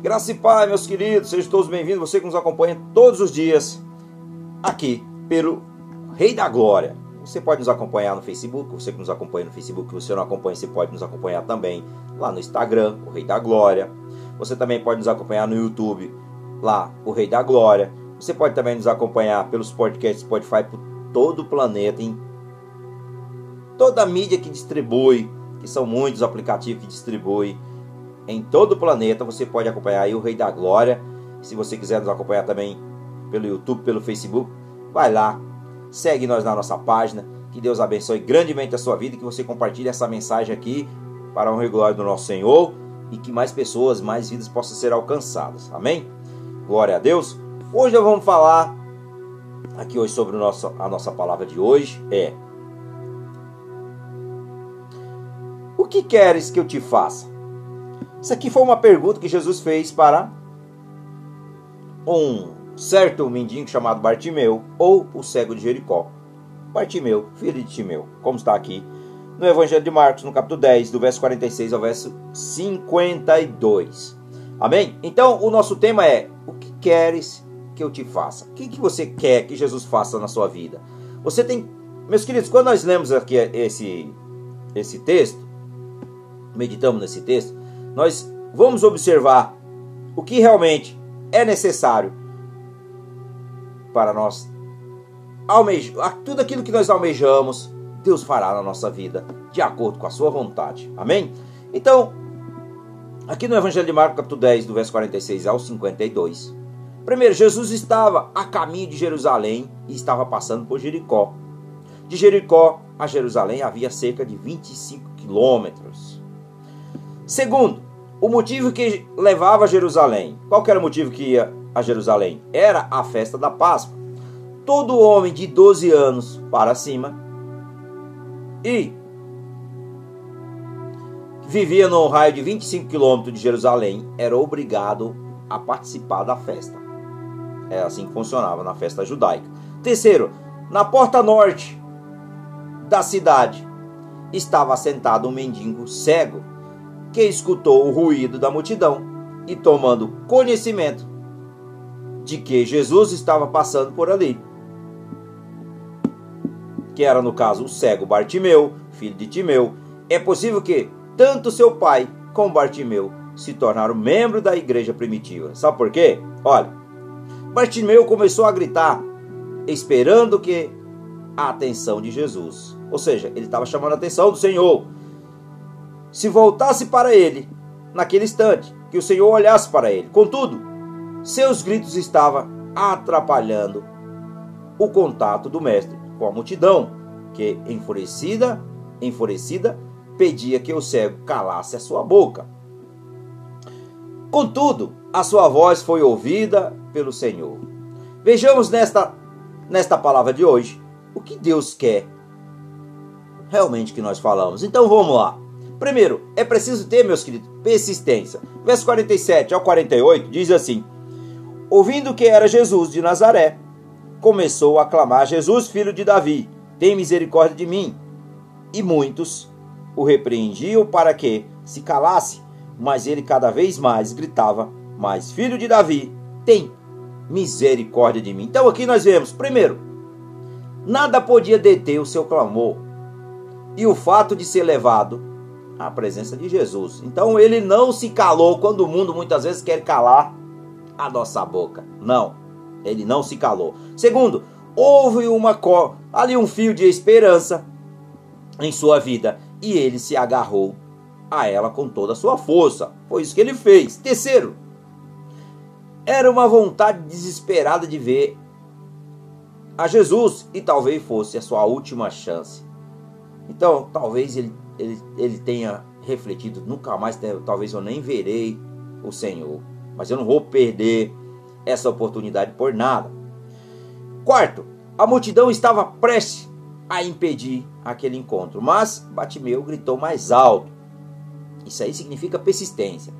Graça e paz, meus queridos, sejam todos bem-vindos. Você que nos acompanha todos os dias aqui pelo Rei da Glória. Você pode nos acompanhar no Facebook, você que nos acompanha no Facebook, você não acompanha, você pode nos acompanhar também lá no Instagram, o Rei da Glória. Você também pode nos acompanhar no YouTube, lá, o Rei da Glória. Você pode também nos acompanhar pelos podcasts Spotify por todo o planeta, em toda a mídia que distribui, que são muitos aplicativos que distribuem em todo o planeta. Você pode acompanhar aí o Rei da Glória. Se você quiser nos acompanhar também pelo YouTube, pelo Facebook, vai lá, segue nós na nossa página. Que Deus abençoe grandemente a sua vida e que você compartilhe essa mensagem aqui para o regular do nosso Senhor e que mais pessoas, mais vidas possam ser alcançadas. Amém? Glória a Deus. Hoje nós vamos falar aqui hoje sobre nosso, a nossa palavra de hoje é O que queres que eu te faça? Isso aqui foi uma pergunta que Jesus fez para um certo mendigo chamado Bartimeu, ou o cego de Jericó. Bartimeu, filho de Timeu, como está aqui no Evangelho de Marcos, no capítulo 10, do verso 46 ao verso 52. Amém? Então, o nosso tema é: O que queres que eu te faça? O que, que você quer que Jesus faça na sua vida? Você tem. Meus queridos, quando nós lemos aqui esse, esse texto, meditamos nesse texto, nós vamos observar o que realmente é necessário para nós tudo aquilo que nós almejamos, Deus fará na nossa vida, de acordo com a sua vontade. Amém? Então, aqui no Evangelho de Marcos, capítulo 10, do verso 46 ao 52. Primeiro, Jesus estava a caminho de Jerusalém e estava passando por Jericó. De Jericó a Jerusalém havia cerca de 25 quilômetros. Segundo, o motivo que levava a Jerusalém. Qual era o motivo que ia a Jerusalém? Era a festa da Páscoa. Todo homem de 12 anos para cima e vivia no raio de 25 quilômetros de Jerusalém era obrigado a participar da festa. É assim que funcionava na festa judaica. Terceiro, na porta norte da cidade estava assentado um mendigo cego que escutou o ruído da multidão e, tomando conhecimento de que Jesus estava passando por ali, que era no caso o cego Bartimeu, filho de Timeu, é possível que tanto seu pai como Bartimeu se tornaram membros da igreja primitiva. Sabe por quê? Olha, Bartimeu começou a gritar, esperando que a atenção de Jesus. Ou seja, ele estava chamando a atenção do Senhor se voltasse para ele naquele instante, que o Senhor olhasse para ele. Contudo, seus gritos estavam atrapalhando o contato do mestre com a multidão, que enfurecida, enfurecida, pedia que o cego calasse a sua boca. Contudo, a sua voz foi ouvida pelo Senhor. Vejamos nesta nesta palavra de hoje o que Deus quer realmente que nós falamos. Então vamos lá. Primeiro, é preciso ter, meus queridos, persistência. Verso 47 ao 48 diz assim: Ouvindo que era Jesus de Nazaré, começou a clamar: Jesus, filho de Davi, tem misericórdia de mim. E muitos o repreendiam para que se calasse, mas ele cada vez mais gritava: Mas filho de Davi, tem misericórdia de mim. Então aqui nós vemos, primeiro, nada podia deter o seu clamor. E o fato de ser levado a presença de Jesus. Então ele não se calou quando o mundo muitas vezes quer calar a nossa boca. Não, ele não se calou. Segundo, houve uma ali um fio de esperança em sua vida e ele se agarrou a ela com toda a sua força. Foi isso que ele fez. Terceiro, era uma vontade desesperada de ver a Jesus e talvez fosse a sua última chance. Então, talvez ele ele, ele tenha refletido, nunca mais, talvez eu nem verei o Senhor, mas eu não vou perder essa oportunidade por nada. Quarto, a multidão estava prestes a impedir aquele encontro, mas Batimeu gritou mais alto. Isso aí significa persistência.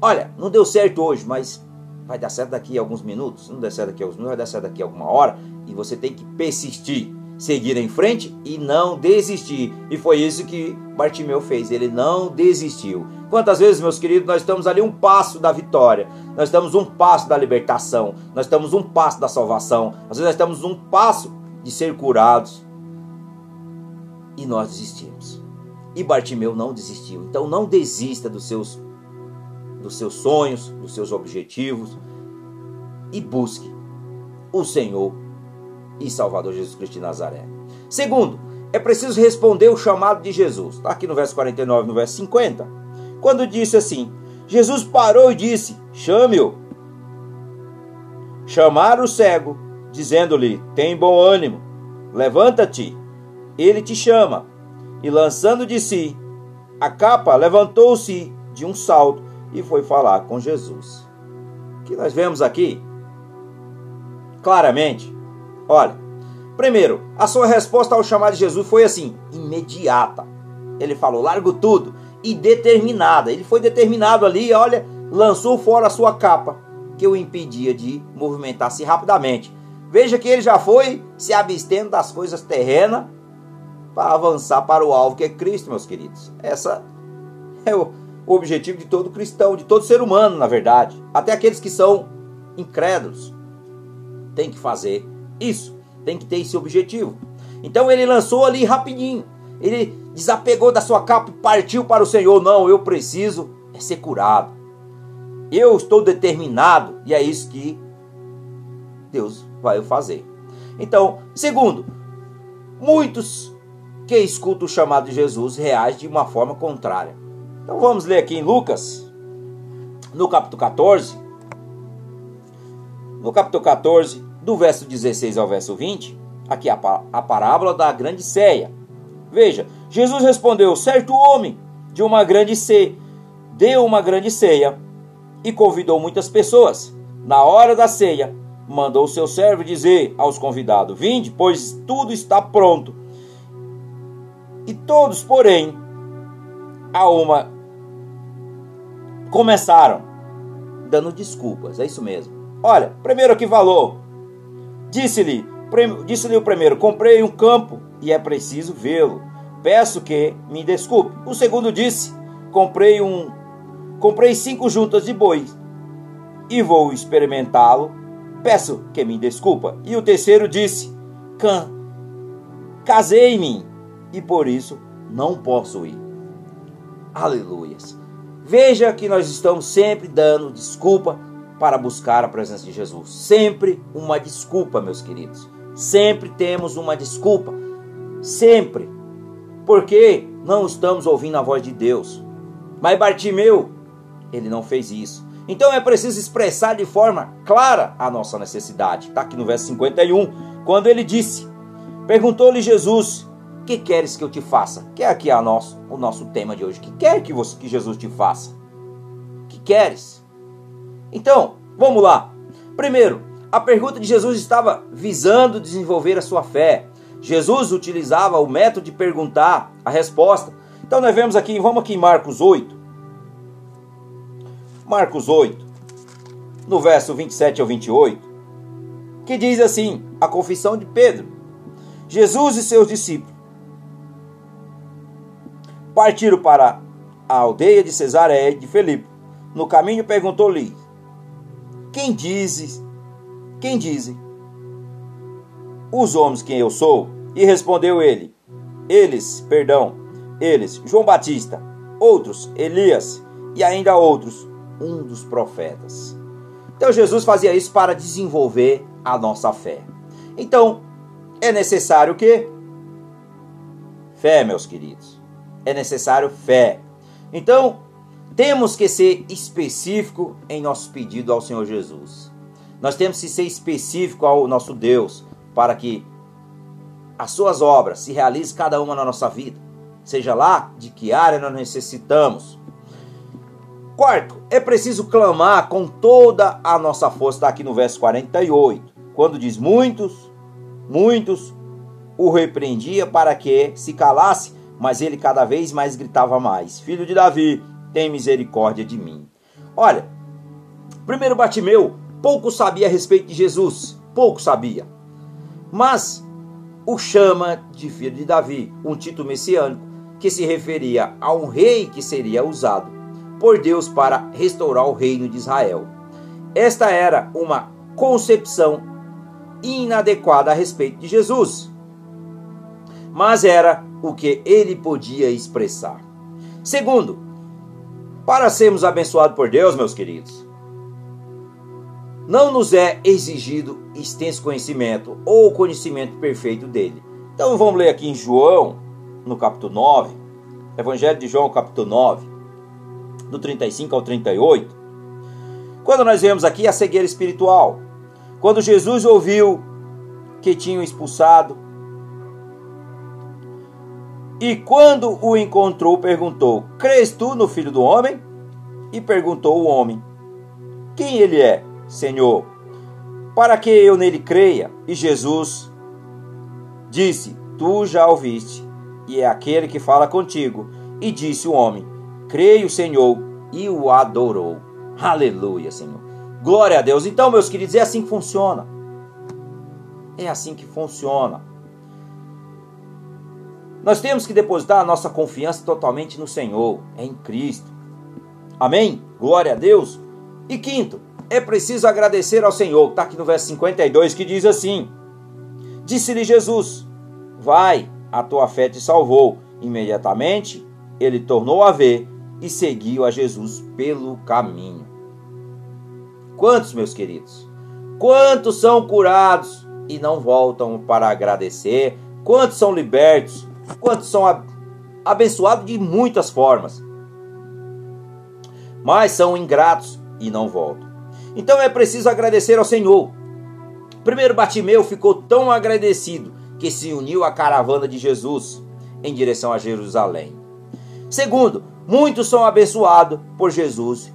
Olha, não deu certo hoje, mas vai dar certo daqui a alguns minutos. Não der certo daqui a alguns minutos, vai dar certo daqui a alguma hora. E você tem que persistir seguir em frente e não desistir. E foi isso que Bartimeu fez, ele não desistiu. Quantas vezes, meus queridos, nós estamos ali um passo da vitória, nós estamos um passo da libertação, nós estamos um passo da salvação, às vezes nós estamos um passo de ser curados e nós desistimos. E Bartimeu não desistiu. Então não desista dos seus dos seus sonhos, dos seus objetivos e busque o Senhor e Salvador Jesus Cristo de Nazaré. Segundo, é preciso responder o chamado de Jesus. Está aqui no verso 49, no verso 50. Quando disse assim: Jesus parou e disse: Chame-o. Chamaram o cego, dizendo-lhe: Tem bom ânimo, levanta-te, ele te chama. E lançando de si a capa, levantou-se de um salto e foi falar com Jesus. O que nós vemos aqui? Claramente, olha, primeiro, a sua resposta ao chamado de Jesus foi assim, imediata. Ele falou: largo tudo e determinada. Ele foi determinado ali, olha, lançou fora a sua capa, que o impedia de movimentar-se rapidamente. Veja que ele já foi se abstendo das coisas terrenas para avançar para o alvo que é Cristo, meus queridos. Essa é o objetivo de todo cristão, de todo ser humano, na verdade. Até aqueles que são incrédulos tem que fazer isso, tem que ter esse objetivo. Então ele lançou ali rapidinho. Ele desapegou da sua capa e partiu para o Senhor. Não, eu preciso é ser curado. Eu estou determinado e é isso que Deus vai fazer. Então, segundo, muitos que escutam o chamado de Jesus reagem de uma forma contrária. Então vamos ler aqui em Lucas, no capítulo 14. No capítulo 14, do verso 16 ao verso 20, aqui a, a parábola da grande ceia. Veja, Jesus respondeu: certo homem de uma grande ceia deu uma grande ceia e convidou muitas pessoas. Na hora da ceia, mandou seu servo dizer aos convidados: Vinde, pois tudo está pronto. E todos, porém, a uma começaram dando desculpas. É isso mesmo. Olha, primeiro que falou, disse-lhe, disse-lhe o primeiro: Comprei um campo e é preciso vê-lo. Peço que me desculpe. O segundo disse: Comprei um comprei cinco juntas de bois e vou experimentá-lo. Peço que me desculpa. E o terceiro disse: Casei-me e por isso não posso ir. Aleluias. Veja que nós estamos sempre dando desculpa para buscar a presença de Jesus. Sempre uma desculpa, meus queridos. Sempre temos uma desculpa. Sempre. Porque não estamos ouvindo a voz de Deus. Mas Bartimeu, ele não fez isso. Então é preciso expressar de forma clara a nossa necessidade. Está aqui no verso 51, quando ele disse: Perguntou-lhe Jesus: Que queres que eu te faça? Que é aqui a nosso, o nosso tema de hoje. Que quer que, você, que Jesus te faça? Que queres? Então, vamos lá. Primeiro, a pergunta de Jesus estava visando desenvolver a sua fé. Jesus utilizava o método de perguntar a resposta. Então nós vemos aqui, vamos aqui em Marcos 8. Marcos 8, no verso 27 ao 28, que diz assim: a confissão de Pedro. Jesus e seus discípulos partiram para a aldeia de Cesareia de Felipe. No caminho perguntou-lhe: Quem dizes? Quem dizem? Os homens quem eu sou? E respondeu ele: Eles, perdão, eles, João Batista, outros, Elias e ainda outros, um dos profetas. Então Jesus fazia isso para desenvolver a nossa fé. Então, é necessário o quê? Fé, meus queridos. É necessário fé. Então, temos que ser específico em nosso pedido ao Senhor Jesus. Nós temos que ser específico ao nosso Deus para que as suas obras se realizem cada uma na nossa vida. Seja lá de que área nós necessitamos. Quarto, é preciso clamar com toda a nossa força, está aqui no verso 48, quando diz: Muitos, muitos o repreendia para que se calasse, mas ele cada vez mais gritava mais: Filho de Davi, tem misericórdia de mim. Olha, primeiro Batimeu pouco sabia a respeito de Jesus, pouco sabia, mas o chama de filho de Davi, um título messiânico que se referia a um rei que seria usado por Deus para restaurar o reino de Israel. Esta era uma concepção inadequada a respeito de Jesus, mas era o que ele podia expressar. Segundo, para sermos abençoados por Deus, meus queridos, não nos é exigido extenso conhecimento ou conhecimento perfeito dele. Então vamos ler aqui em João, no capítulo 9, Evangelho de João, capítulo 9, do 35 ao 38. Quando nós vemos aqui a cegueira espiritual, quando Jesus ouviu que tinham expulsado, e quando o encontrou, perguntou: Crês tu no filho do homem? E perguntou o homem: Quem ele é, Senhor? Para que eu nele creia? E Jesus disse: Tu já ouviste, e é aquele que fala contigo. E disse o homem: Creio, Senhor, e o adorou. Aleluia, Senhor. Glória a Deus. Então, meus queridos, é assim que funciona. É assim que funciona. Nós temos que depositar a nossa confiança totalmente no Senhor, em Cristo. Amém? Glória a Deus. E quinto, é preciso agradecer ao Senhor. Está aqui no verso 52 que diz assim: Disse-lhe Jesus: Vai, a tua fé te salvou. Imediatamente ele tornou a ver e seguiu a Jesus pelo caminho. Quantos, meus queridos? Quantos são curados e não voltam para agradecer? Quantos são libertos quantos são abençoados de muitas formas, mas são ingratos e não voltam. Então é preciso agradecer ao Senhor. Primeiro, Batimeu ficou tão agradecido que se uniu à caravana de Jesus em direção a Jerusalém. Segundo, muitos são abençoados por Jesus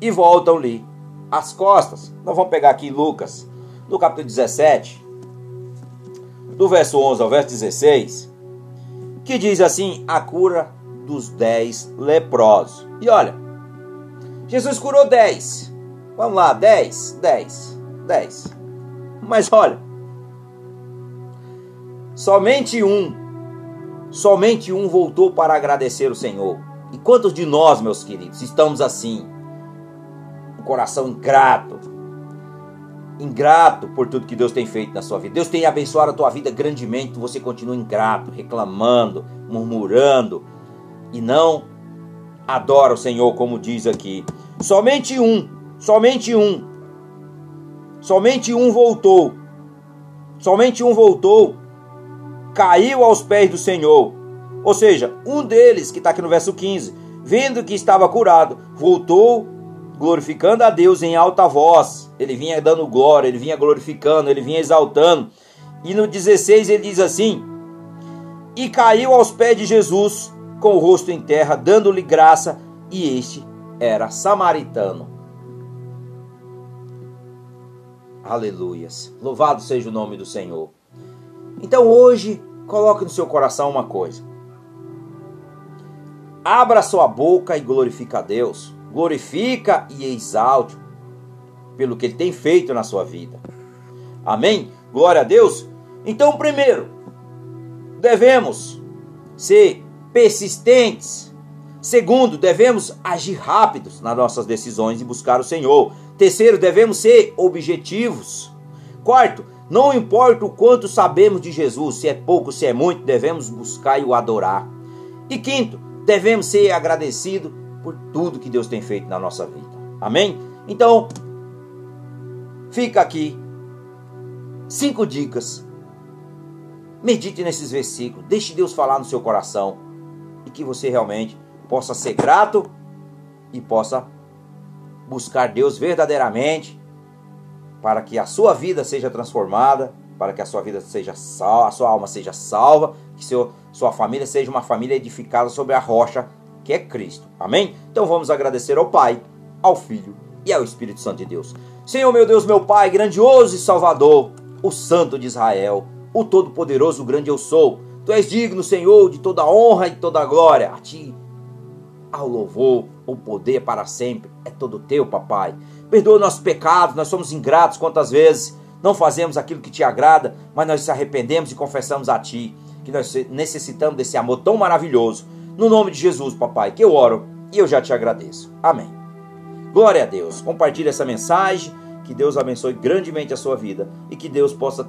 e voltam-lhe as costas. Nós vamos pegar aqui Lucas, no capítulo 17, do verso 11 ao verso 16 que diz assim: a cura dos dez leprosos. E olha, Jesus curou dez. Vamos lá, dez, dez, dez. Mas olha, somente um, somente um voltou para agradecer o Senhor. E quantos de nós, meus queridos, estamos assim? Um coração ingrato, ingrato por tudo que Deus tem feito na sua vida. Deus tem abençoado a tua vida grandemente, você continua ingrato, reclamando, murmurando e não adora o Senhor, como diz aqui. Somente um, somente um, somente um voltou, somente um voltou, caiu aos pés do Senhor. Ou seja, um deles, que está aqui no verso 15, vendo que estava curado, voltou glorificando a Deus em alta voz. Ele vinha dando glória, ele vinha glorificando, ele vinha exaltando. E no 16 ele diz assim: E caiu aos pés de Jesus com o rosto em terra, dando-lhe graça, e este era samaritano. Aleluias. Louvado seja o nome do Senhor. Então hoje, coloque no seu coração uma coisa. Abra sua boca e glorifique a Deus glorifica e exalte pelo que ele tem feito na sua vida. Amém? Glória a Deus. Então, primeiro, devemos ser persistentes. Segundo, devemos agir rápidos nas nossas decisões e buscar o Senhor. Terceiro, devemos ser objetivos. Quarto, não importa o quanto sabemos de Jesus, se é pouco, se é muito, devemos buscar e o adorar. E quinto, devemos ser agradecidos por tudo que Deus tem feito na nossa vida. Amém? Então, fica aqui cinco dicas. Medite nesses versículos, deixe Deus falar no seu coração e que você realmente possa ser grato e possa buscar Deus verdadeiramente para que a sua vida seja transformada, para que a sua vida seja salva, a sua alma seja salva, que seu, sua família seja uma família edificada sobre a rocha que é Cristo. Amém? Então vamos agradecer ao Pai, ao Filho e ao Espírito Santo de Deus. Senhor, meu Deus, meu Pai, grandioso e Salvador, o Santo de Israel, o Todo-Poderoso, o grande eu sou. Tu és digno, Senhor, de toda honra e toda glória. A ti, ao louvor, o poder para sempre é todo teu, papai. Perdoa nossos pecados, nós somos ingratos quantas vezes não fazemos aquilo que te agrada, mas nós nos arrependemos e confessamos a ti que nós necessitamos desse amor tão maravilhoso no nome de Jesus, papai, que eu oro E eu já te agradeço. Amém. Glória a Deus. Compartilhe essa mensagem. Que Deus abençoe grandemente a sua vida e que Deus possa